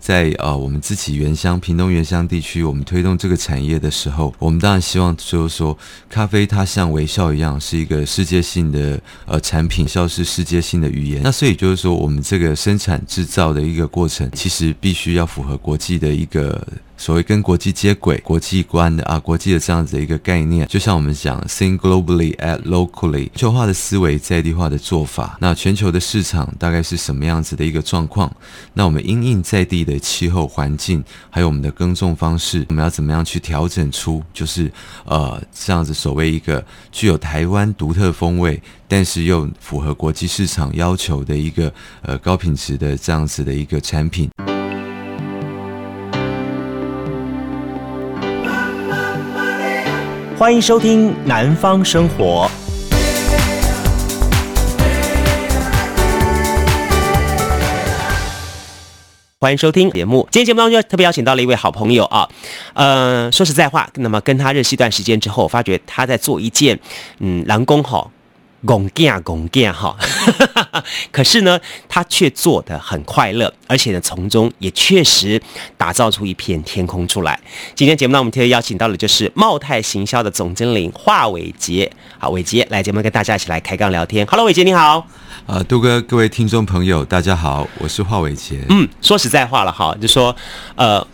在呃我们自己原乡屏东原乡地区，我们推动这个产业的时候，我们当然希望就是说，咖啡它像微笑一样，是一个世界性的呃产品，笑是世界性的语言。那所以就是说，我们这个生产制造的一个过程，其实必须要符合国际的一个。所谓跟国际接轨、国际观的啊，国际的这样子的一个概念，就像我们讲 “think globally, act locally”，全球化的思维、在地化的做法。那全球的市场大概是什么样子的一个状况？那我们因应在地的气候环境，还有我们的耕种方式，我们要怎么样去调整出就是呃这样子所谓一个具有台湾独特风味，但是又符合国际市场要求的一个呃高品质的这样子的一个产品。欢迎收听《南方生活》。欢迎收听节目。今天节目当中特别邀请到了一位好朋友啊，呃，说实在话，那么跟他认识一段时间之后，发觉他在做一件嗯，人讲吼。拱架拱架哈，可是呢，他却做得很快乐，而且呢，从中也确实打造出一片天空出来。今天节目呢，我们特别邀请到的就是茂泰行销的总经理华伟杰。好，伟杰来节目跟大家一起来开杠聊天。Hello，伟杰你好。呃，杜哥，各位听众朋友，大家好，我是华伟杰。嗯，说实在话了哈，就说呃。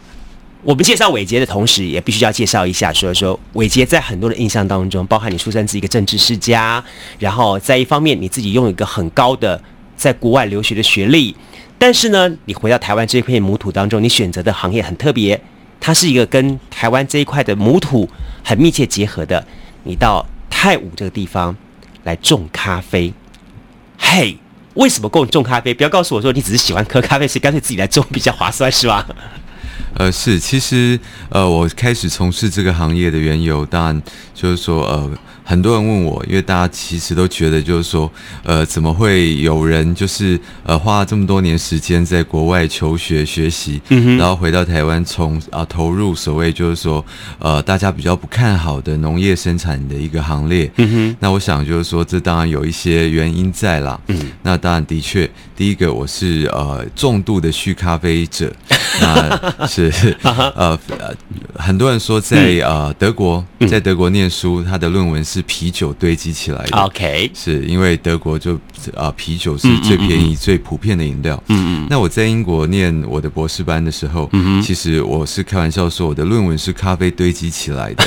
我们介绍伟杰的同时，也必须要介绍一下，所以说伟杰在很多的印象当中，包含你出生自一个政治世家，然后在一方面你自己拥有一个很高的在国外留学的学历，但是呢，你回到台湾这片母土当中，你选择的行业很特别，它是一个跟台湾这一块的母土很密切结合的。你到泰武这个地方来种咖啡，嘿，为什么够种咖啡？不要告诉我说你只是喜欢喝咖啡，所以干脆自己来种比较划算，是吧？呃，是，其实，呃，我开始从事这个行业的缘由，当然就是说，呃。很多人问我，因为大家其实都觉得，就是说，呃，怎么会有人就是呃花了这么多年时间在国外求学学习，嗯，然后回到台湾从啊投入所谓就是说呃大家比较不看好的农业生产的一个行列，嗯哼，那我想就是说，这当然有一些原因在啦，嗯，那当然的确，第一个我是呃重度的续咖啡者，那是 呃呃很多人说在呃德国在德国念书，他的论文是。是啤酒堆积起来的。OK，是因为德国就啊啤酒是最便宜、最普遍的饮料。嗯嗯。那我在英国念我的博士班的时候，嗯其实我是开玩笑说我的论文是咖啡堆积起来的。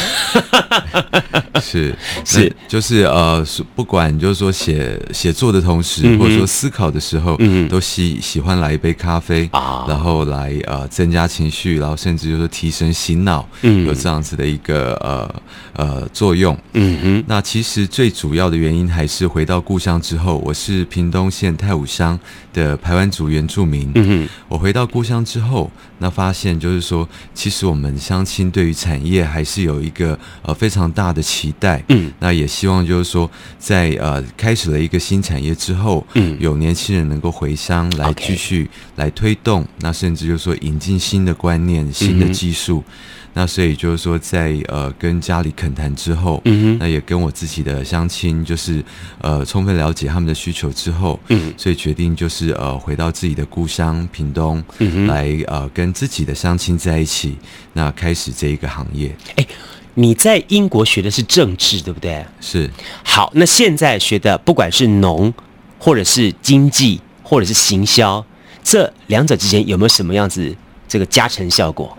是 是，就是呃，不管就是说写写作的同时，或者说思考的时候，嗯都喜喜欢来一杯咖啡啊，然后来呃增加情绪，然后甚至就是提神醒脑，嗯，有这样子的一个呃呃作用。嗯嗯。那其实最主要的原因还是回到故乡之后，我是屏东县太武乡的排湾族原住民。嗯哼，我回到故乡之后，那发现就是说，其实我们乡亲对于产业还是有一个呃非常大的期待。嗯，那也希望就是说，在呃开始了一个新产业之后，嗯，有年轻人能够回乡来继续来推动，那甚至就是说引进新的观念、新的技术。那所以就是说在，在呃跟家里恳谈之后，嗯哼，那也跟我自己的相亲，就是呃充分了解他们的需求之后，嗯，所以决定就是呃回到自己的故乡屏东，嗯哼，来呃跟自己的相亲在一起，那开始这一个行业。哎，你在英国学的是政治，对不对？是。好，那现在学的不管是农，或者是经济，或者是行销，这两者之间有没有什么样子这个加成效果？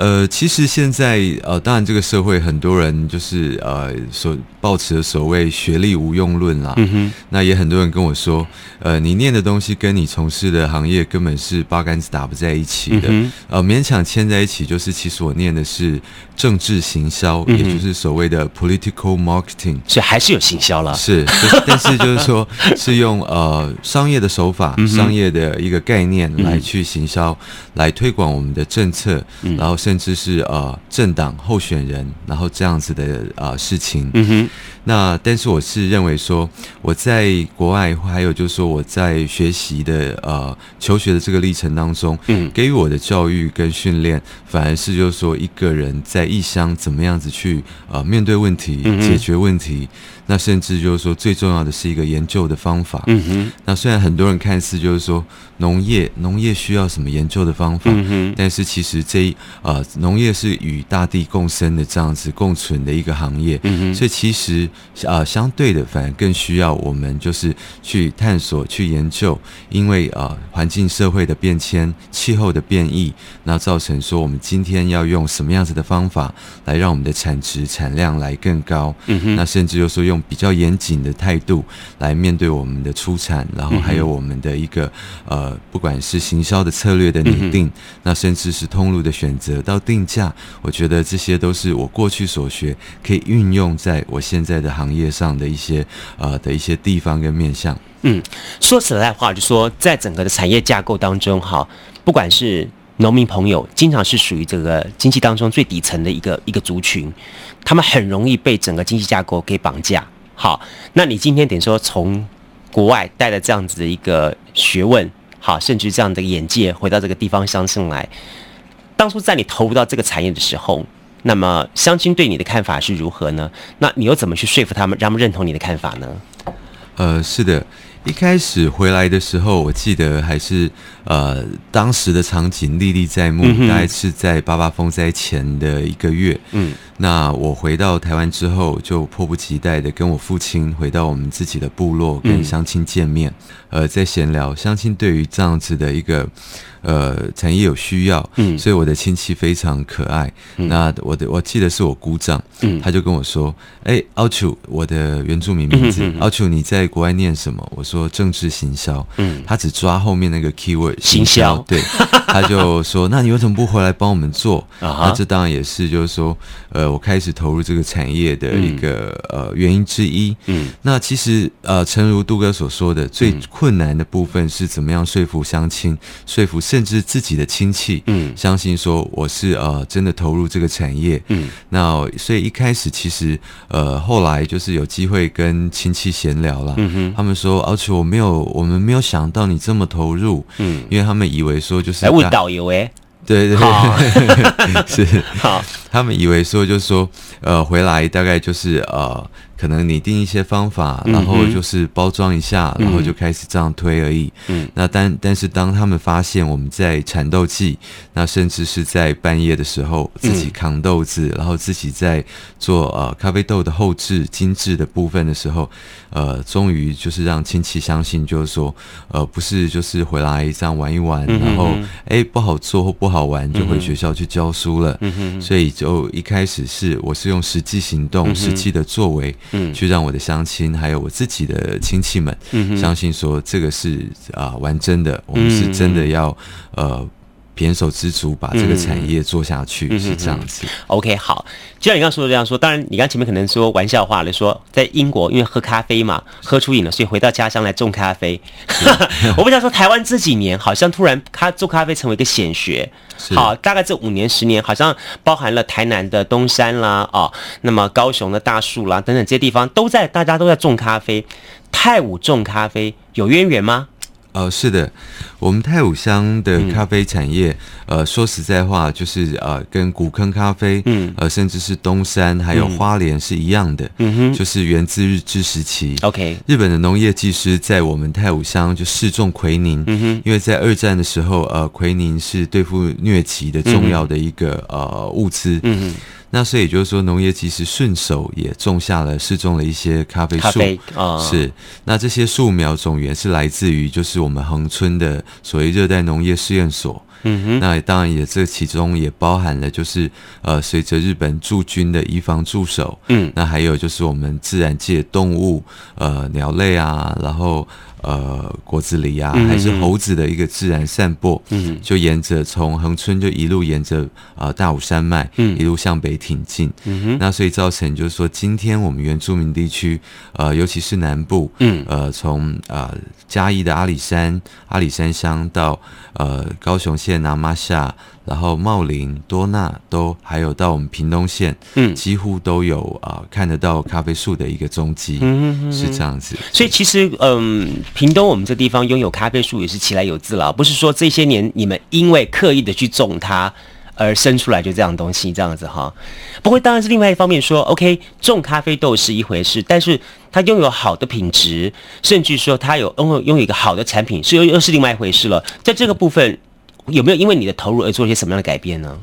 呃，其实现在呃，当然这个社会很多人就是呃所抱持的所谓学历无用论啦。嗯哼。那也很多人跟我说，呃，你念的东西跟你从事的行业根本是八竿子打不在一起的。嗯。呃，勉强牵在一起，就是其实我念的是政治行销，嗯、也就是所谓的 political marketing。所以还是有行销了。是，就是、但是就是说，是用呃商业的手法、嗯、商业的一个概念来去行销，嗯、来推广我们的政策，嗯、然后是。甚至是呃政党候选人，然后这样子的呃事情。嗯哼。那但是我是认为说，我在国外，还有就是说我在学习的呃求学的这个历程当中，嗯，给予我的教育跟训练，反而是就是说一个人在异乡怎么样子去呃面对问题、解决问题。那甚至就是说，最重要的是一个研究的方法。嗯哼。那虽然很多人看似就是说农业，农业需要什么研究的方法，嗯哼。但是其实这一呃，农业是与大地共生的这样子共存的一个行业。嗯哼。所以其实呃，相对的，反而更需要我们就是去探索、去研究，因为呃，环境社会的变迁、气候的变异，那造成说我们今天要用什么样子的方法来让我们的产值、产量来更高。嗯哼。那甚至就是说用。比较严谨的态度来面对我们的出产，然后还有我们的一个呃，不管是行销的策略的拟定，那甚至是通路的选择到定价，我觉得这些都是我过去所学可以运用在我现在的行业上的一些呃的一些地方跟面向。嗯，说实在话，就说在整个的产业架构当中，哈，不管是。农民朋友经常是属于这个经济当中最底层的一个一个族群，他们很容易被整个经济架构给绑架。好，那你今天等于说从国外带了这样子的一个学问，好，甚至这样的眼界回到这个地方乡亲来，当初在你投入到这个产业的时候，那么乡亲对你的看法是如何呢？那你又怎么去说服他们，让他们认同你的看法呢？呃，是的。一开始回来的时候，我记得还是呃当时的场景历历在目，大概是在八八风灾前的一个月。嗯，那我回到台湾之后，就迫不及待的跟我父亲回到我们自己的部落，跟乡亲见面，呃，在闲聊。乡亲对于这样子的一个。呃，产业有需要，嗯，所以我的亲戚非常可爱。嗯、那我的我记得是我姑丈，嗯，他就跟我说：“哎、欸，奥丘，我的原住民名字，奥丘，你在国外念什么？”我说：“政治行销。”嗯，他只抓后面那个 keyword 行销，对，他就说：“那你为什么不回来帮我们做？”啊，那这当然也是就是说，呃，我开始投入这个产业的一个、嗯、呃原因之一。嗯，那其实呃，诚如杜哥所说的，最困难的部分是怎么样说服乡亲，说服。甚至自己的亲戚，嗯，相信说我是呃真的投入这个产业，嗯，那所以一开始其实呃后来就是有机会跟亲戚闲聊了，嗯哼，他们说而且我没有我们没有想到你这么投入，嗯，因为他们以为说就是来问导游诶，对对。对，是。好，他们以为说就是说呃回来大概就是呃。可能拟定一些方法，然后就是包装一下，嗯、然后就开始这样推而已。嗯，那但但是当他们发现我们在产豆季，那甚至是在半夜的时候自己扛豆子，嗯、然后自己在做呃咖啡豆的后置精致的部分的时候，呃，终于就是让亲戚相信，就是说呃不是就是回来这样玩一玩，嗯、然后哎不好做或不好玩就回学校去教书了。所以就一开始是我是用实际行动、嗯、实际的作为。嗯，去让我的乡亲还有我自己的亲戚们，相信说这个是啊、呃、玩真的，我们是真的要呃。胼手胝足把这个产业做下去，嗯、是这样子。OK，好，就像你刚刚说的这样说，当然你刚前面可能说玩笑话了，说在英国因为喝咖啡嘛，喝出瘾了，所以回到家乡来种咖啡。是 我不想说台湾这几年好像突然咖做咖啡成为一个显学，好，大概这五年十年，好像包含了台南的东山啦，哦，那么高雄的大树啦等等这些地方都在，大家都在种咖啡。泰武种咖啡有渊源吗？呃，是的，我们泰武乡的咖啡产业，嗯、呃，说实在话，就是呃，跟古坑咖啡，嗯，呃，甚至是东山还有花莲是一样的，嗯哼，就是源自日治时期。OK，日本的农业技师在我们泰武乡就试种奎宁，嗯哼，因为在二战的时候，呃，奎宁是对付疟疾的重要的一个、嗯、呃物资，嗯哼。那所以也就是说，农业其实顺手也种下了试种了一些咖啡树，哦、是。那这些树苗种源是来自于就是我们恒春的所谓热带农业试验所。嗯哼。那当然也这其中也包含了就是呃随着日本驻军的移防驻守，嗯，那还有就是我们自然界动物呃鸟类啊，然后。呃，果子狸啊，还是猴子的一个自然散播，嗯，就沿着从横村就一路沿着啊、呃、大武山脉，嗯，一路向北挺进，嗯哼，那所以造成就是说，今天我们原住民地区，呃，尤其是南部，嗯，呃，从啊、呃、嘉义的阿里山阿里山乡到呃高雄县切、拿玛夏，然后茂林、多纳都还有到我们屏东县，嗯，几乎都有啊、呃、看得到咖啡树的一个踪迹，嗯，是这样子。所以其实，嗯，屏东我们这地方拥有咖啡树也是其来有自了，不是说这些年你们因为刻意的去种它。而生出来就这样东西这样子哈，不过当然是另外一方面说，OK，种咖啡豆是一回事，但是它拥有好的品质，甚至说它有拥有拥有一个好的产品，是又又是另外一回事了。在这个部分，有没有因为你的投入而做一些什么样的改变呢？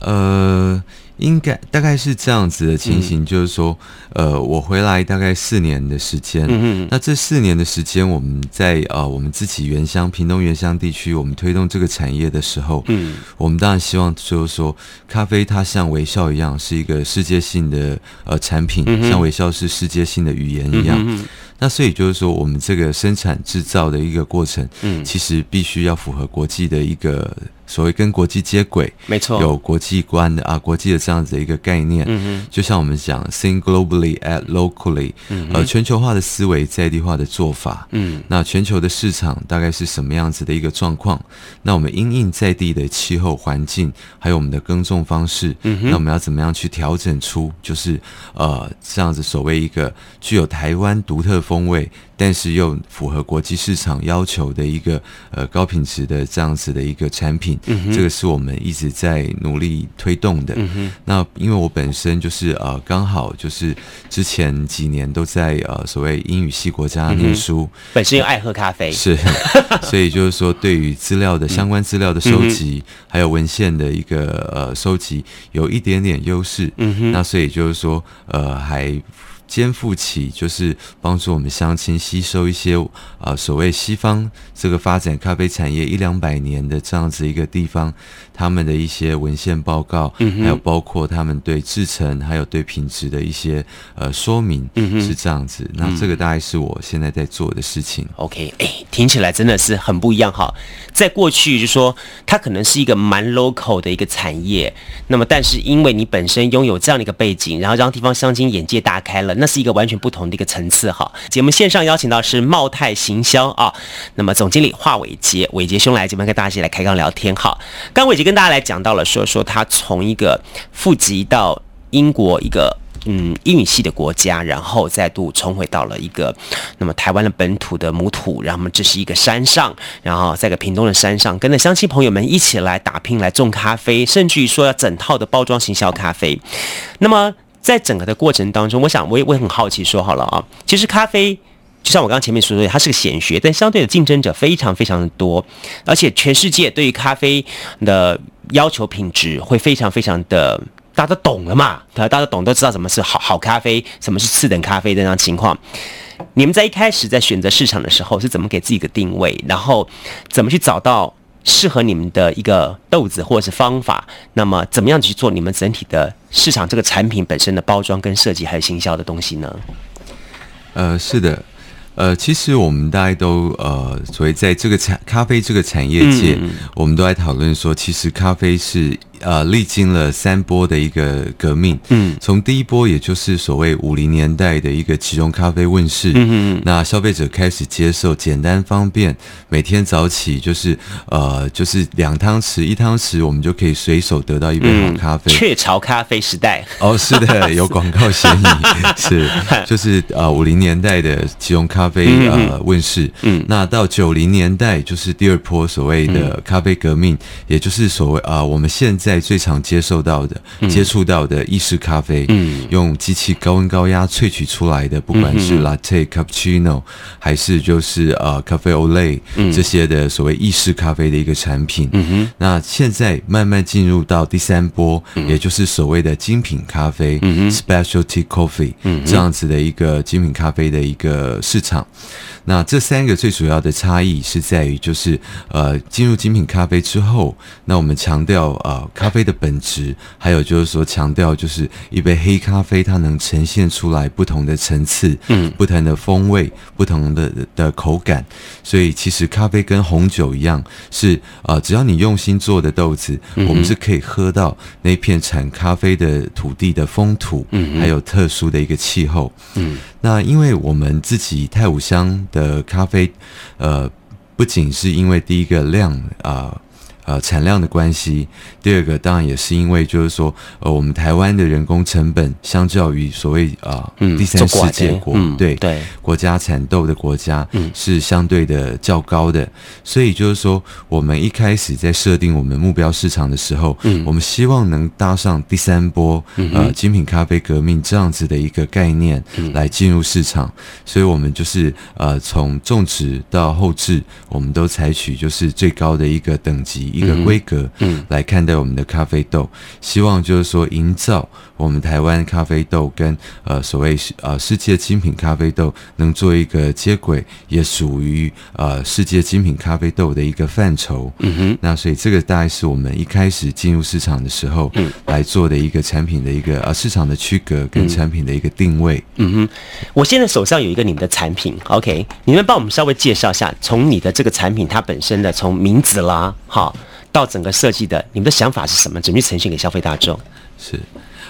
呃。应该大概是这样子的情形，嗯、就是说，呃，我回来大概四年的时间，嗯嗯，那这四年的时间，我们在呃我们自己原乡屏东原乡地区，我们推动这个产业的时候，嗯，我们当然希望就是说，咖啡它像微笑一样，是一个世界性的呃产品，嗯、像微笑是世界性的语言一样。嗯那所以就是说，我们这个生产制造的一个过程，嗯，其实必须要符合国际的一个所谓跟国际接轨，没错，有国际观的啊，国际的这样子的一个概念，嗯嗯，就像我们讲 think globally, act locally，嗯，呃，全球化的思维，在地化的做法，嗯，那全球的市场大概是什么样子的一个状况？那我们因应在地的气候环境，还有我们的耕种方式，嗯，那我们要怎么样去调整出就是呃这样子所谓一个具有台湾独特风味，但是又符合国际市场要求的一个呃高品质的这样子的一个产品，嗯，这个是我们一直在努力推动的。嗯，那因为我本身就是呃刚好就是之前几年都在呃所谓英语系国家念书，嗯、本身又爱喝咖啡，是，所以就是说对于资料的相关资料的收集，嗯、还有文献的一个呃收集有一点点优势。那所以就是说呃还。肩负起就是帮助我们乡亲吸收一些啊、呃、所谓西方这个发展咖啡产业一两百年的这样子一个地方，他们的一些文献报告，嗯、还有包括他们对制成还有对品质的一些呃说明，嗯、是这样子。那这个大概是我现在在做的事情。OK，哎，听起来真的是很不一样哈。在过去就说它可能是一个蛮 local 的一个产业，那么但是因为你本身拥有这样的一个背景，然后让地方乡亲眼界大开了。那是一个完全不同的一个层次哈。节目线上邀请到是茂泰行销啊，那么总经理华伟杰，伟杰兄来这边跟大家一起来开杠聊天哈。刚伟杰跟大家来讲到了说说他从一个富籍到英国一个嗯英语系的国家，然后再度重回到了一个那么台湾的本土的母土，然后这是一个山上，然后在个屏东的山上，跟着乡亲朋友们一起来打拼来种咖啡，甚至于说要整套的包装行销咖啡，那么。在整个的过程当中，我想我也我也很好奇，说好了啊，其实咖啡就像我刚刚前面说的，它是个显学，但相对的竞争者非常非常的多，而且全世界对于咖啡的要求品质会非常非常的，大家都懂了嘛，大家都懂，都知道什么是好好咖啡，什么是次等咖啡这样情况。你们在一开始在选择市场的时候是怎么给自己个定位，然后怎么去找到？适合你们的一个豆子或者是方法，那么怎么样去做你们整体的市场这个产品本身的包装跟设计还有行销的东西呢？呃，是的，呃，其实我们大家都呃，所谓在这个产咖啡这个产业界，嗯、我们都在讨论说，其实咖啡是。呃，历经了三波的一个革命，嗯，从第一波也就是所谓五零年代的一个即溶咖啡问世，嗯嗯，那消费者开始接受简单方便，每天早起就是呃就是两汤匙一汤匙，我们就可以随手得到一杯好咖啡。雀巢咖啡时代，哦，是的，有广告嫌疑，是。就是呃五零年代的即溶咖啡呃问世，嗯，那到九零年代就是第二波所谓的咖啡革命，也就是所谓啊、呃、我们现在。在最常接受到的、嗯、接触到的意式咖啡，嗯，用机器高温高压萃取出来的，不管是 latte、cappuccino，还是就是呃咖啡 olay 这些的所谓意式咖啡的一个产品，嗯哼，那现在慢慢进入到第三波，嗯、也就是所谓的精品咖啡，，specialty coffee，嗯，这样子的一个精品咖啡的一个市场。那这三个最主要的差异是在于，就是呃，进入精品咖啡之后，那我们强调呃，咖啡的本质，还有就是说强调就是一杯黑咖啡它能呈现出来不同的层次，嗯，不同的风味，不同的的口感。所以其实咖啡跟红酒一样，是呃，只要你用心做的豆子，我们是可以喝到那片产咖啡的土地的风土，嗯，还有特殊的一个气候，嗯。那因为我们自己太武乡的咖啡，呃，不仅是因为第一个量啊。呃呃产量的关系，第二个当然也是因为就是说呃我们台湾的人工成本相较于所谓啊、第三世界国、嗯、对对国家产豆的国家是相对的较高的，所以就是说我们一开始在设定我们目标市场的时候，嗯、我们希望能搭上第三波呃精品咖啡革命这样子的一个概念来进入市场，所以我们就是呃从种植到后置，我们都采取就是最高的一个等级。一个规格，嗯，来看待我们的咖啡豆，希望就是说营造我们台湾咖啡豆跟呃所谓呃世界精品咖啡豆能做一个接轨，也属于呃世界精品咖啡豆的一个范畴。嗯哼，那所以这个大概是我们一开始进入市场的时候，嗯，来做的一个产品的一个呃市场的区隔跟产品的一个定位。嗯哼，我现在手上有一个你们的产品，OK，你们帮我们稍微介绍一下，从你的这个产品它本身的从名字啦，好。到整个设计的，你们的想法是什么？怎么去呈现给消费大众？是。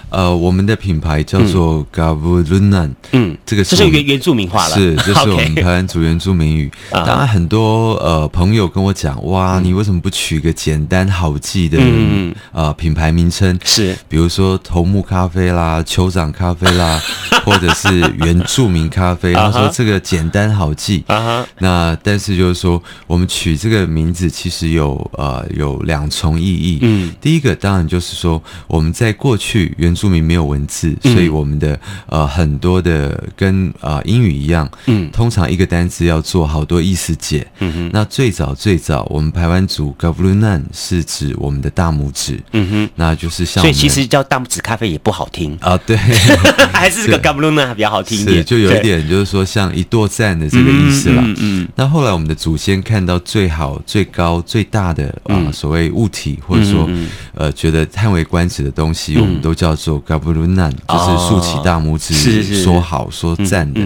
呃，我们的品牌叫做 Gabulunan，嗯，这个这是原原住民话了，是，这是 我们台湾族原住民语。当然，很多呃朋友跟我讲，哇，你为什么不取个简单好记的嗯呃品牌名称？是，比如说头目咖啡啦、酋长咖啡啦，或者是原住民咖啡。他说这个简单好记啊。那但是就是说，我们取这个名字其实有呃有两重意义。嗯，第一个当然就是说我们在过去原著名没有文字，所以我们的呃很多的跟啊、呃、英语一样，嗯，通常一个单词要做好多意思解。嗯哼，那最早最早我们排湾族 Gabulunan 是指我们的大拇指。嗯哼，那就是像，所以其实叫大拇指咖啡也不好听。啊。对，还是这个 Gabulunan 比较好听一点，就有一点就是说像一座赞的这个意思了。嗯，嗯，那后来我们的祖先看到最好、最高、最大的啊、呃、所谓物体，或者说呃觉得叹为观止的东西，我们都叫做。做 Gabulunan 就是竖起大拇指，说好说赞的。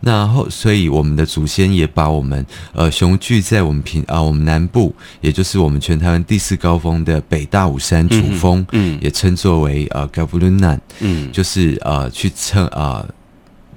那后，所以我们的祖先也把我们呃雄踞在我们平啊我们南部，也就是我们全台湾第四高峰的北大武山主峰，嗯，也称作为呃 Gabulunan，嗯，就是呃去称啊。呃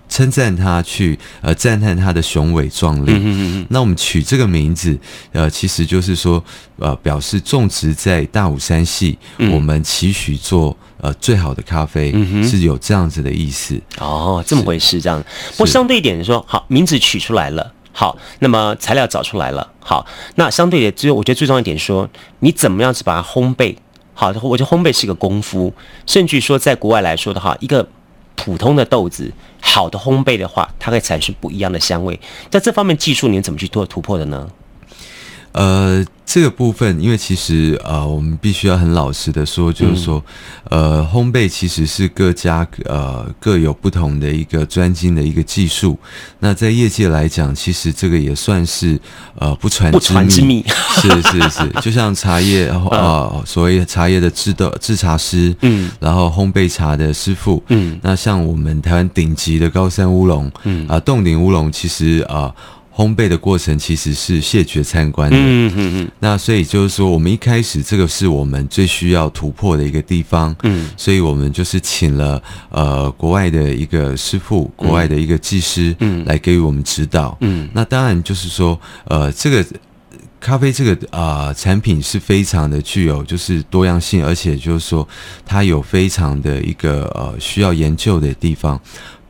称赞他，去呃赞叹他的雄伟壮丽。嗯嗯嗯。那我们取这个名字，呃，其实就是说，呃，表示种植在大武山系，嗯、我们期许做呃最好的咖啡，嗯、是有这样子的意思。哦，这么回事，这样。不过相对一点说，好，名字取出来了，好，那么材料找出来了，好，那相对的，最后我觉得最重要一点说，你怎么样子把它烘焙？好，我觉得烘焙是一个功夫，甚至说在国外来说的话，一个。普通的豆子，好的烘焙的话，它会产生不一样的香味。在这方面技术，你们怎么去做突破的呢？呃。这个部分，因为其实呃，我们必须要很老实的说，就是说，呃，烘焙其实是各家呃各有不同的一个专精的一个技术。那在业界来讲，其实这个也算是呃不传不传。之秘是是是，就像茶叶啊、呃，所谓茶叶的制豆制茶师，嗯，然后烘焙茶的师傅，嗯，那像我们台湾顶级的高山乌龙，嗯啊，冻顶乌龙，其实啊。呃烘焙的过程其实是谢绝参观的，嗯嗯嗯。那所以就是说，我们一开始这个是我们最需要突破的一个地方，嗯。所以我们就是请了呃国外的一个师傅，国外的一个技师，嗯，来给予我们指导，嗯。那当然就是说，呃，这个咖啡这个啊、呃、产品是非常的具有就是多样性，而且就是说它有非常的一个呃需要研究的地方。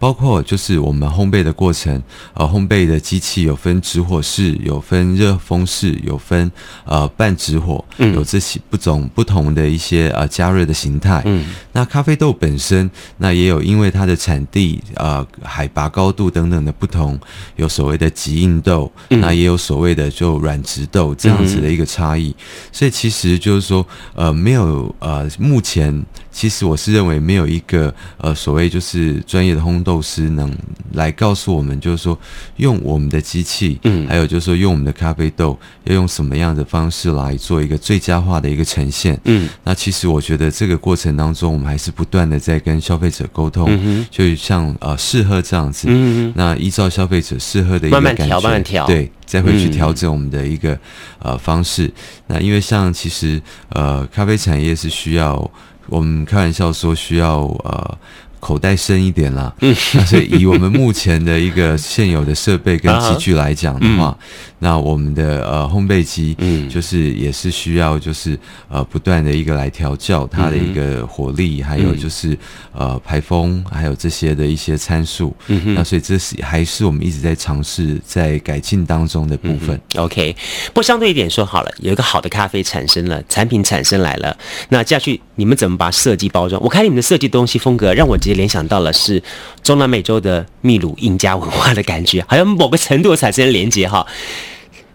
包括就是我们烘焙的过程，呃，烘焙的机器有分直火式，有分热风式，有分呃半直火，有这些不种不同的一些呃加热的形态。嗯，那咖啡豆本身，那也有因为它的产地、呃海拔高度等等的不同，有所谓的极硬豆，那也有所谓的就软直豆这样子的一个差异。所以其实就是说，呃，没有呃，目前其实我是认为没有一个呃所谓就是专业的烘豆。师能来告诉我们，就是说用我们的机器，嗯，还有就是说用我们的咖啡豆，要用什么样的方式来做一个最佳化的一个呈现，嗯，那其实我觉得这个过程当中，我们还是不断的在跟消费者沟通，嗯，就像呃试喝这样子，嗯，那依照消费者试喝的一个感觉，慢慢调，慢慢调，对，再会去调整我们的一个呃方式。那因为像其实呃咖啡产业是需要，我们开玩笑说需要呃。口袋深一点啦，嗯，所以以我们目前的一个现有的设备跟 机具来讲的话，那我们的呃烘焙机，嗯，就是也是需要就是呃不断的一个来调教它的一个火力，嗯、还有就是呃排风，还有这些的一些参数。嗯哼，那所以这是还是我们一直在尝试在改进当中的部分。嗯、OK，不过相对一点说好了，有一个好的咖啡产生了，产品产生来了，那接下去你们怎么把设计包装？我看你们的设计东西风格，让我直接联想到了是中南美洲的秘鲁印加文化的感觉，好像某个程度产生连接哈。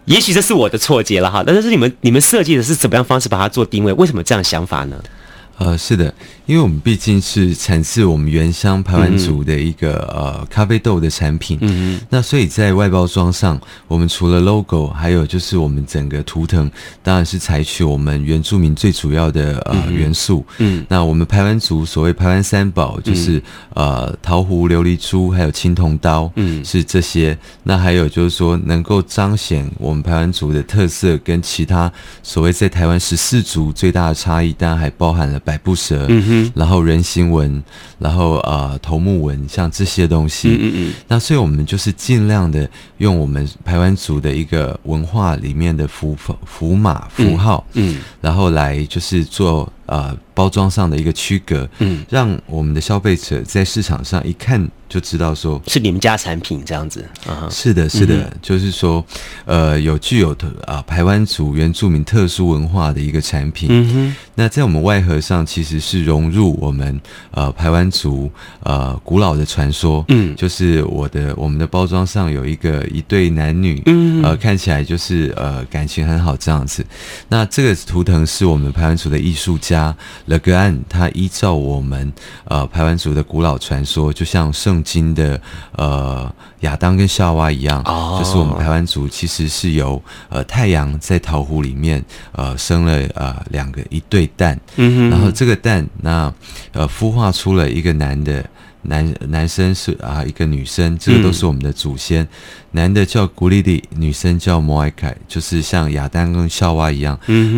也许这是我的错觉了哈，但是你们你们设计的是怎么样方式把它做定位？为什么这样想法呢？呃，是的，因为我们毕竟是产自我们原乡排湾族的一个、嗯、呃咖啡豆的产品，嗯嗯，那所以在外包装上，我们除了 logo，还有就是我们整个图腾，当然是采取我们原住民最主要的呃、嗯、元素，嗯，那我们排湾族所谓排湾三宝就是、嗯、呃桃壶、琉璃珠，还有青铜刀，嗯，是这些。那还有就是说，能够彰显我们排湾族的特色，跟其他所谓在台湾十四族最大的差异，当然还包含了。百步蛇，嗯哼，然后人形纹，然后呃头目纹，像这些东西，嗯嗯，那所以我们就是尽量的用我们排湾族的一个文化里面的符符码符号，嗯，嗯，然后来就是做呃包装上的一个区隔，嗯，让我们的消费者在市场上一看。就知道说是你们家产品这样子，啊、是的，是的，嗯、就是说，呃，有具有特啊排湾族原住民特殊文化的一个产品。嗯哼，那在我们外盒上其实是融入我们呃台湾族呃古老的传说。嗯，就是我的我们的包装上有一个一对男女，嗯，呃，看起来就是呃感情很好这样子。那这个图腾是我们排湾族的艺术家勒格安，他依照我们呃排湾族的古老传说，就像圣。经的呃亚当跟夏娃一样，oh. 就是我们排湾族其实是由呃太阳在桃湖里面呃生了呃两个一对蛋，然后这个蛋那呃孵化出了一个男的。男男生是啊，一个女生，这个都是我们的祖先。嗯、男的叫古丽丽，女生叫摩艾凯，就是像亚当跟夏娃一样，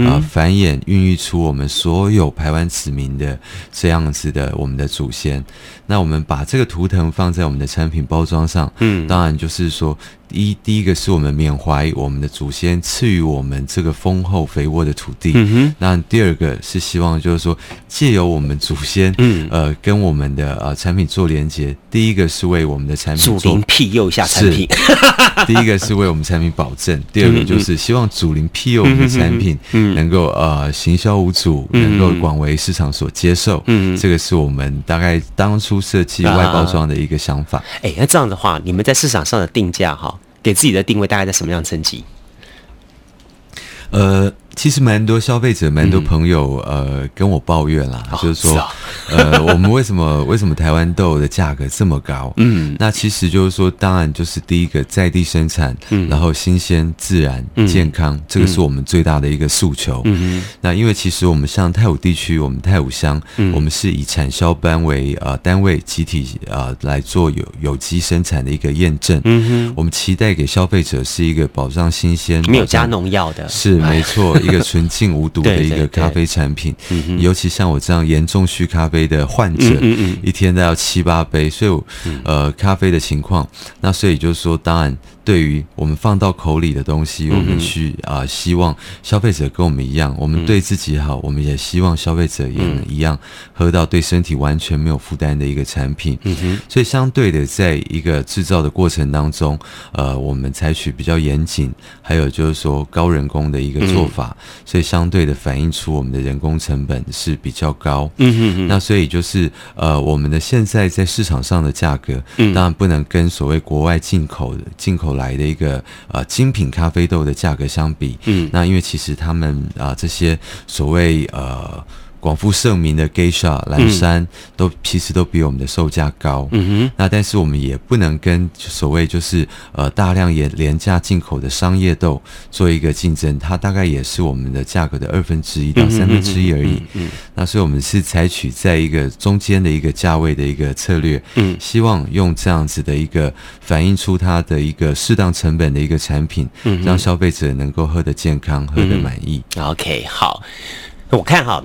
啊，繁衍孕育出我们所有排湾子民的这样子的我们的祖先。那我们把这个图腾放在我们的产品包装上，嗯，当然就是说。第一，第一个是我们缅怀我们的祖先赐予我们这个丰厚肥沃的土地。嗯哼。那第二个是希望就是说，借由我们祖先，嗯，呃，跟我们的呃产品做连接。第一个是为我们的产品祖灵庇佑一下产品。第一个是为我们产品保证，第二个就是希望主林庇佑我们的产品，能够呃行销无阻，能够广为市场所接受。嗯，这个是我们大概当初设计外包装的一个想法。哎、啊，那这样的话，你们在市场上的定价哈？给自己的定位大概在什么样层级？呃。其实蛮多消费者、蛮多朋友，嗯、呃，跟我抱怨啦，哦、就是说，呃，我们为什么为什么台湾豆的价格这么高？嗯，那其实就是说，当然就是第一个在地生产，嗯，然后新鲜、自然、嗯、健康，这个是我们最大的一个诉求。嗯，那因为其实我们像泰武地区，我们泰武乡，嗯，我们是以产销班为呃单位，集体呃来做有有机生产的一个验证。嗯哼，我们期待给消费者是一个保障新鲜、没有加农药的，是没错。一个纯净无毒的一个咖啡产品，对对对，尤其像我这样严重需咖啡的患者，嗯嗯嗯，一天都要七八杯，所以呃，咖啡的情况，那所以就是说，当然。对于我们放到口里的东西，我们去啊、呃，希望消费者跟我们一样，我们对自己好，我们也希望消费者也能一样喝到对身体完全没有负担的一个产品。嗯哼。所以相对的，在一个制造的过程当中，呃，我们采取比较严谨，还有就是说高人工的一个做法，所以相对的反映出我们的人工成本是比较高。嗯哼哼。那所以就是呃，我们的现在在市场上的价格，当然不能跟所谓国外进口的进口来的一个呃精品咖啡豆的价格相比，嗯，那因为其实他们啊、呃、这些所谓呃。广负盛名的 Geisha 蓝山都其实都比我们的售价高，嗯哼。那但是我们也不能跟所谓就是呃大量也廉价进口的商业豆做一个竞争，它大概也是我们的价格的二分之一到三分之一而已。嗯，那所以我们是采取在一个中间的一个价位的一个策略，嗯，希望用这样子的一个反映出它的一个适当成本的一个产品，嗯，让消费者能够喝得健康，喝得满意。OK，好，我看哈。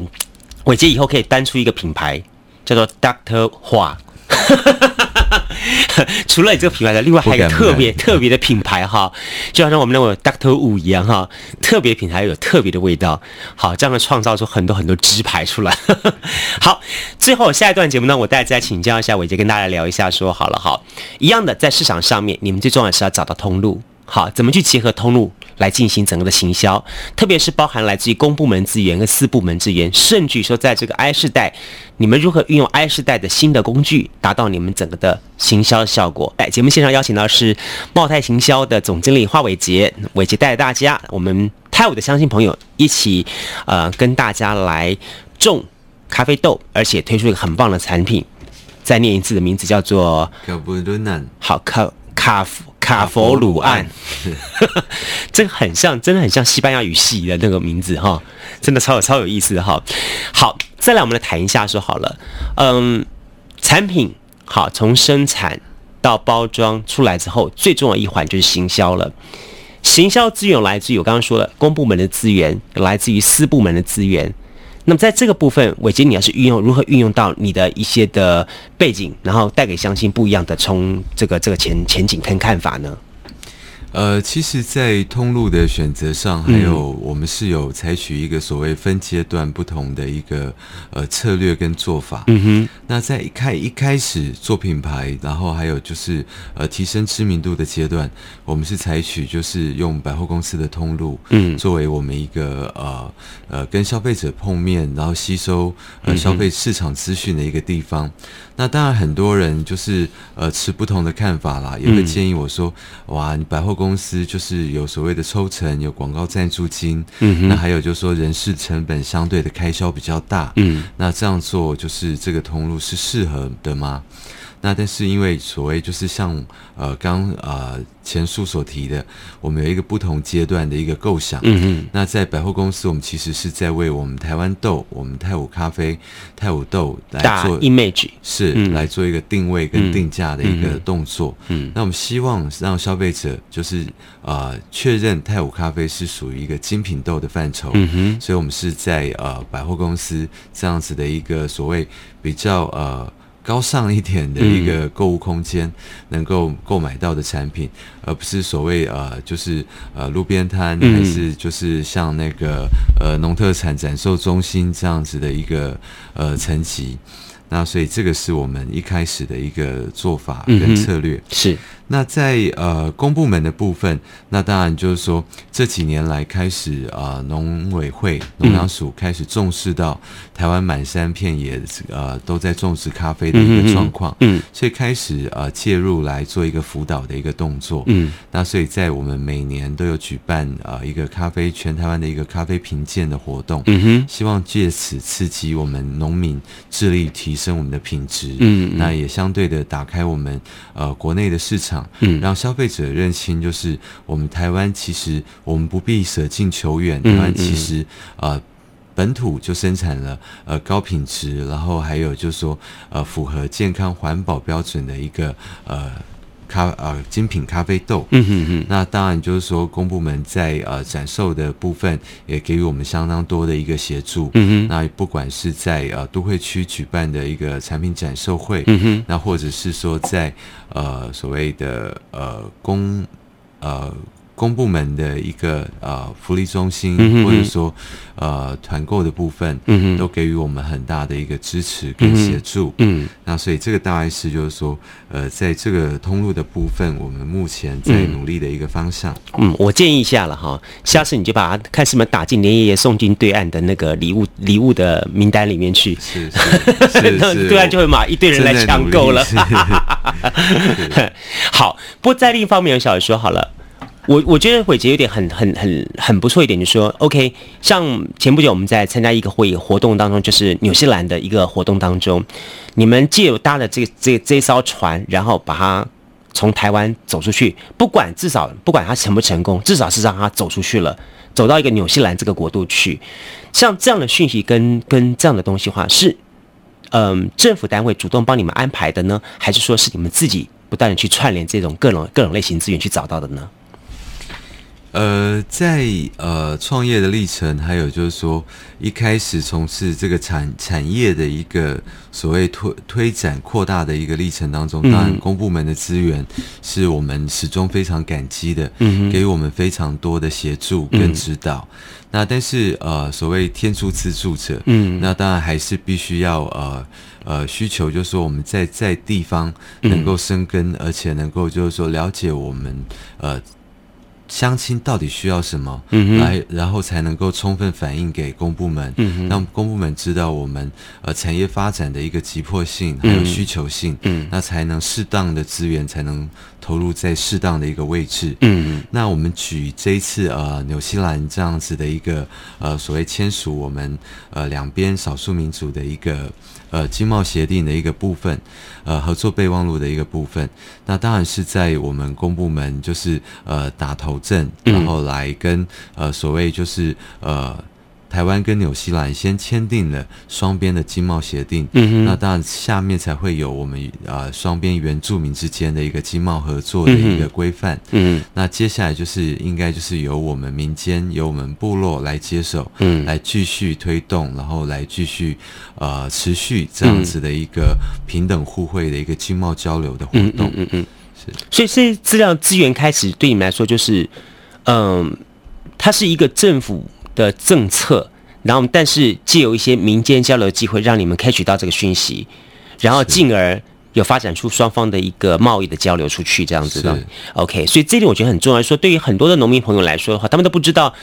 伟杰以后可以单出一个品牌，叫做 Doctor 花，除了你这个品牌的，另外还有特别特别的品牌哈，就好像我们那位 Doctor Wu 一样哈，特别品牌有特别的味道。好，这样的创造出很多很多支牌出来。好，最后下一段节目呢，我再再请教一下伟杰，跟大家聊一下说好了哈，一样的在市场上面，你们最重要的是要找到通路。好，怎么去结合通路来进行整个的行销？特别是包含来自于公部门资源跟私部门资源，甚至于说在这个 I 世代，你们如何运用 I 世代的新的工具，达到你们整个的行销的效果？哎，节目现场邀请到是茂泰行销的总经理华伟杰，伟杰带着大家，我们泰武的乡亲朋友一起，呃，跟大家来种咖啡豆，而且推出一个很棒的产品。再念一次的名字叫做卡布伦南，好，卡卡卡佛鲁岸，这个 很像，真的很像西班牙语系的那个名字哈，真的超有超有意思的哈。好，再来我们来谈一下说好了，嗯，产品好，从生产到包装出来之后，最重要一环就是行销了。行销资源来自于我刚刚说的公部门的资源，来自于私部门的资源。那么在这个部分，伟杰，你要是运用如何运用到你的一些的背景，然后带给相亲不一样的从这个这个前前景跟看法呢？呃，其实，在通路的选择上，还有我们是有采取一个所谓分阶段不同的一个呃策略跟做法。嗯哼。那在一开一开始做品牌，然后还有就是呃提升知名度的阶段，我们是采取就是用百货公司的通路，嗯，作为我们一个呃呃跟消费者碰面，然后吸收呃消费市场资讯的一个地方。那当然，很多人就是呃持不同的看法啦，也会建议我说：“哇，你百货公司就是有所谓的抽成，有广告赞助金，嗯，那还有就是说人事成本相对的开销比较大，嗯，那这样做就是这个通路是适合的吗？”那但是因为所谓就是像呃刚呃前述所提的，我们有一个不同阶段的一个构想。嗯嗯。那在百货公司，我们其实是在为我们台湾豆、我们泰武咖啡、泰武豆来做 image，是、嗯、来做一个定位跟定价的一个动作。嗯。那我们希望让消费者就是呃确认泰武咖啡是属于一个精品豆的范畴。嗯哼。所以我们是在呃百货公司这样子的一个所谓比较呃。高尚一点的一个购物空间，能够购买到的产品，而不是所谓呃，就是呃路边摊，还是就是像那个呃农特产展售中心这样子的一个呃层级。那所以这个是我们一开始的一个做法跟策略。是。那在呃公部门的部分，那当然就是说这几年来开始啊，农委会农粮署开始重视到台湾满山遍野呃都在种植咖啡的一个状况，嗯，所以开始呃介入来做一个辅导的一个动作，嗯，那所以在我们每年都有举办呃一个咖啡全台湾的一个咖啡评鉴的活动，嗯哼，希望借此刺激我们农民致力提升我们的品质，嗯，那也相对的打开我们呃国内的市场。嗯，让消费者认清，就是我们台湾其实我们不必舍近求远，台湾其实呃本土就生产了呃高品质，然后还有就是说呃符合健康环保标准的一个呃。咖呃精品咖啡豆，嗯哼哼，那当然就是说公部门在呃展售的部分也给予我们相当多的一个协助，嗯哼，那不管是在呃都会区举办的一个产品展售会，嗯哼，那或者是说在呃所谓的呃公呃。公部门的一个呃福利中心，或者说呃团购的部分，嗯哼，都给予我们很大的一个支持跟协助，嗯，嗯，那所以这个大概是就是说，呃，在这个通路的部分，我们目前在努力的一个方向。嗯，我建议一下了哈，下次你就把它看是不是打进连爷爷送进对岸的那个礼物礼物的名单里面去，是是是，是 对岸就会马一堆人来抢购了。好，不过在另一方面，我小说好了。我我觉得伟杰有点很很很很不错一点，就是说，OK，像前不久我们在参加一个会议活动当中，就是纽西兰的一个活动当中，你们借搭了这这这艘船，然后把它从台湾走出去，不管至少不管它成不成功，至少是让它走出去了，走到一个纽西兰这个国度去。像这样的讯息跟跟这样的东西话，是嗯政府单位主动帮你们安排的呢，还是说是你们自己不断的去串联这种各种各种类型资源去找到的呢？呃，在呃创业的历程，还有就是说一开始从事这个产产业的一个所谓推推展扩大的一个历程当中，当然公部门的资源是我们始终非常感激的，嗯，给予我们非常多的协助跟指导。那但是呃，所谓天助自助者，嗯，那当然还是必须要呃呃需求，就是说我们在在地方能够生根，而且能够就是说了解我们呃。乡亲到底需要什么，嗯、来，然后才能够充分反映给公部门，嗯、让公部门知道我们呃产业发展的一个急迫性还有需求性，嗯、那才能适当的资源才能投入在适当的一个位置。嗯，那我们举这一次呃纽西兰这样子的一个呃所谓签署我们呃两边少数民族的一个。呃，经贸协定的一个部分，呃，合作备忘录的一个部分，那当然是在我们公部门就是呃打头阵，然后来跟呃所谓就是呃。台湾跟纽西兰先签订了双边的经贸协定，嗯哼，那当然下面才会有我们呃双边原住民之间的一个经贸合作的一个规范，嗯，那接下来就是应该就是由我们民间由我们部落来接手，嗯，来继续推动，然后来继续呃持续这样子的一个平等互惠的一个经贸交流的活动，嗯嗯，嗯，是，所以这资料资源开始对你们来说就是，嗯，它是一个政府。的政策，然后但是借由一些民间交流的机会，让你们 catch 到这个讯息，然后进而有发展出双方的一个贸易的交流出去，这样子的。OK，所以这点我觉得很重要。说对于很多的农民朋友来说的话，他们都不知道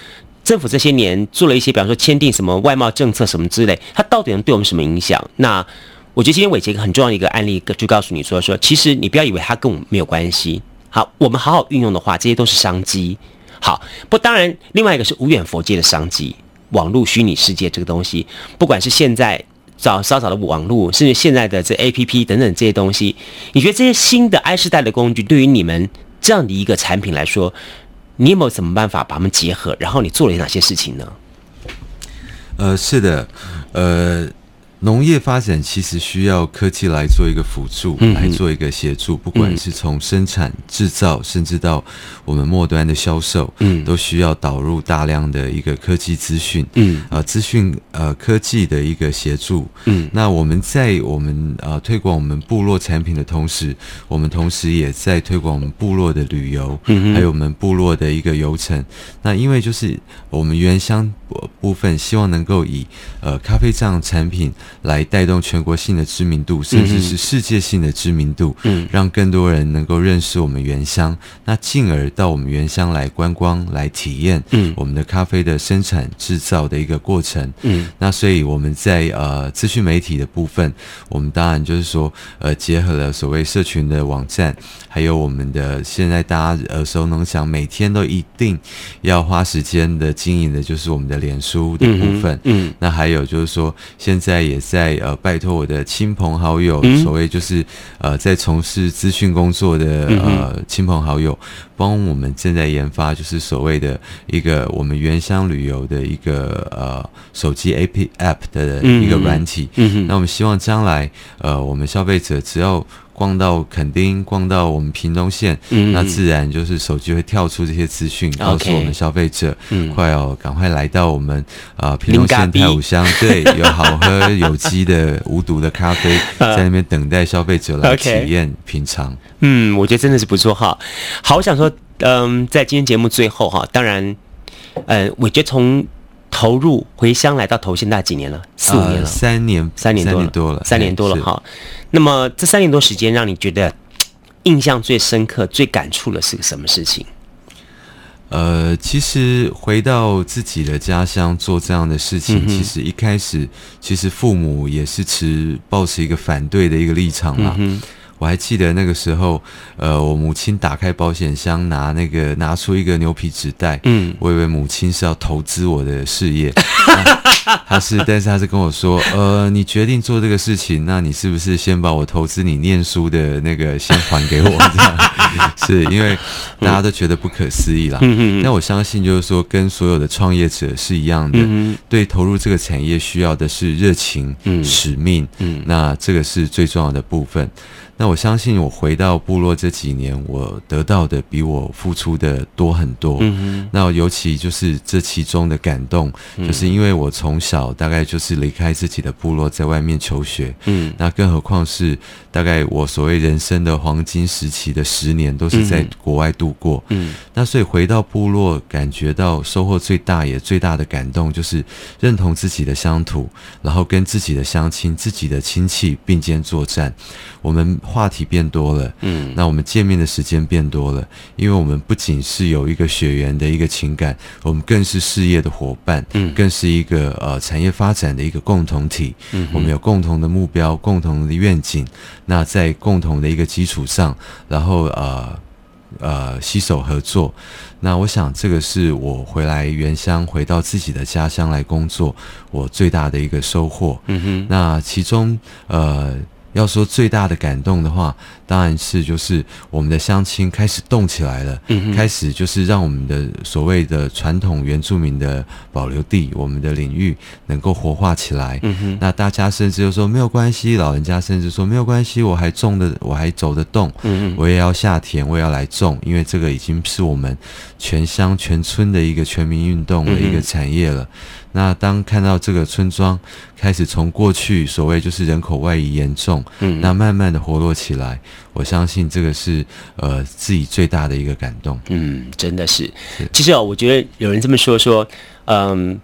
政府这些年做了一些，比方说签订什么外贸政策什么之类，它到底能对我们什么影响？那我觉得今天伟杰一个很重要的一个案例，就告诉你说说，其实你不要以为它跟我们没有关系。好，我们好好运用的话，这些都是商机。好，不，当然，另外一个是无远佛界的商机，网络虚拟世界这个东西，不管是现在早稍早的网络，甚至现在的这 APP 等等这些东西，你觉得这些新的 I 世代的工具，对于你们这样的一个产品来说，你有没有什么办法把它们结合？然后你做了哪些事情呢？呃，是的，呃。农业发展其实需要科技来做一个辅助，嗯、来做一个协助，不管是从生产制造，甚至到我们末端的销售，嗯，都需要导入大量的一个科技资讯，嗯，啊，资讯呃科技的一个协助，嗯，那我们在我们啊推广我们部落产品的同时，我们同时也在推广我们部落的旅游，嗯，还有我们部落的一个游程。那因为就是我们原乡部分，希望能够以呃咖啡这样产品。来带动全国性的知名度，甚至是世界性的知名度，嗯，让更多人能够认识我们原乡，那进而到我们原乡来观光、来体验，嗯，我们的咖啡的生产制造的一个过程，嗯，那所以我们在呃资讯媒体的部分，我们当然就是说呃结合了所谓社群的网站，还有我们的现在大家耳熟能详，每天都一定要花时间的经营的就是我们的脸书的部分，嗯，嗯，那还有就是说现在也。在呃，拜托我的亲朋好友，嗯、所谓就是呃，在从事资讯工作的呃亲朋好友，帮我们正在研发，就是所谓的一个我们原乡旅游的一个呃手机 A P P 的一个软体。嗯嗯、那我们希望将来呃，我们消费者只要。逛到垦丁，逛到我们屏东县，嗯、那自然就是手机会跳出这些资讯，嗯、告诉我们消费者，嗯、快哦，赶快来到我们啊、呃、屏东县太武乡，对，有好喝有机的无毒的咖啡，在那边等待消费者来体验品尝。嗯，我觉得真的是不错哈。好，我想说，嗯，在今天节目最后哈，当然，嗯，我觉得从。投入回乡来到头县大概几年了？四五年了，呃、三年，三年多了，三年多了，三年多了哈。那么这三年多时间，让你觉得印象最深刻、最感触的是个什么事情？呃，其实回到自己的家乡做这样的事情，嗯、其实一开始，其实父母也是持抱持一个反对的一个立场嘛。嗯我还记得那个时候，呃，我母亲打开保险箱，拿那个拿出一个牛皮纸袋，嗯，我以为母亲是要投资我的事业，他是，但是她是跟我说，呃，你决定做这个事情，那你是不是先把我投资你念书的那个先还给我？这 样 是因为大家都觉得不可思议啦。嗯嗯。那我相信就是说，跟所有的创业者是一样的，嗯，对，投入这个产业需要的是热情、嗯，使命，嗯，那这个是最重要的部分。那我相信，我回到部落这几年，我得到的比我付出的多很多。嗯哼。那尤其就是这其中的感动，就是因为我从小大概就是离开自己的部落，在外面求学。嗯。那更何况是大概我所谓人生的黄金时期的十年，都是在国外度过。嗯。那所以回到部落，感觉到收获最大也最大的感动，就是认同自己的乡土，然后跟自己的乡亲、自己的亲戚并肩作战。我们。话题变多了，嗯，那我们见面的时间变多了，因为我们不仅是有一个血缘的一个情感，我们更是事业的伙伴，嗯，更是一个呃产业发展的一个共同体，嗯，我们有共同的目标、共同的愿景，那在共同的一个基础上，然后呃呃携手合作，那我想这个是我回来原乡，回到自己的家乡来工作，我最大的一个收获，嗯哼，那其中呃。要说最大的感动的话，然是就是我们的乡亲开始动起来了，嗯，开始就是让我们的所谓的传统原住民的保留地，我们的领域能够活化起来。嗯，那大家甚至就说没有关系，老人家甚至说没有关系，我还种的，我还走得动，嗯，我也要下田，我也要来种，因为这个已经是我们全乡全村的一个全民运动的一个产业了。嗯那当看到这个村庄开始从过去所谓就是人口外移严重，嗯，那慢慢的活络起来，我相信这个是呃自己最大的一个感动。嗯，真的是。是其实哦，我觉得有人这么说说，嗯，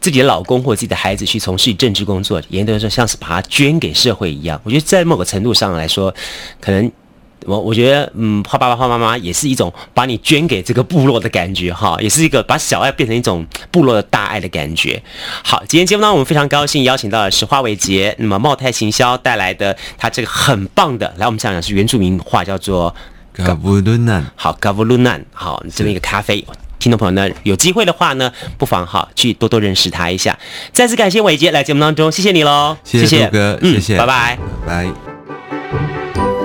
自己的老公或自己的孩子去从事政治工作，严格说像是把它捐给社会一样。我觉得在某个程度上来说，可能。我我觉得，嗯，花爸爸、花妈妈也是一种把你捐给这个部落的感觉，哈，也是一个把小爱变成一种部落的大爱的感觉。好，今天节目当中我们非常高兴邀请到的是花伟杰，那么茂泰行销带来的他这个很棒的，来我们讲讲是原住民话叫做嘎布鲁南，好，嘎布鲁南，好，这么一个咖啡，听众朋友呢有机会的话呢，不妨哈去多多认识他一下。再次感谢伟杰来节目当中，谢谢你喽，谢谢哥，谢谢，拜拜，拜。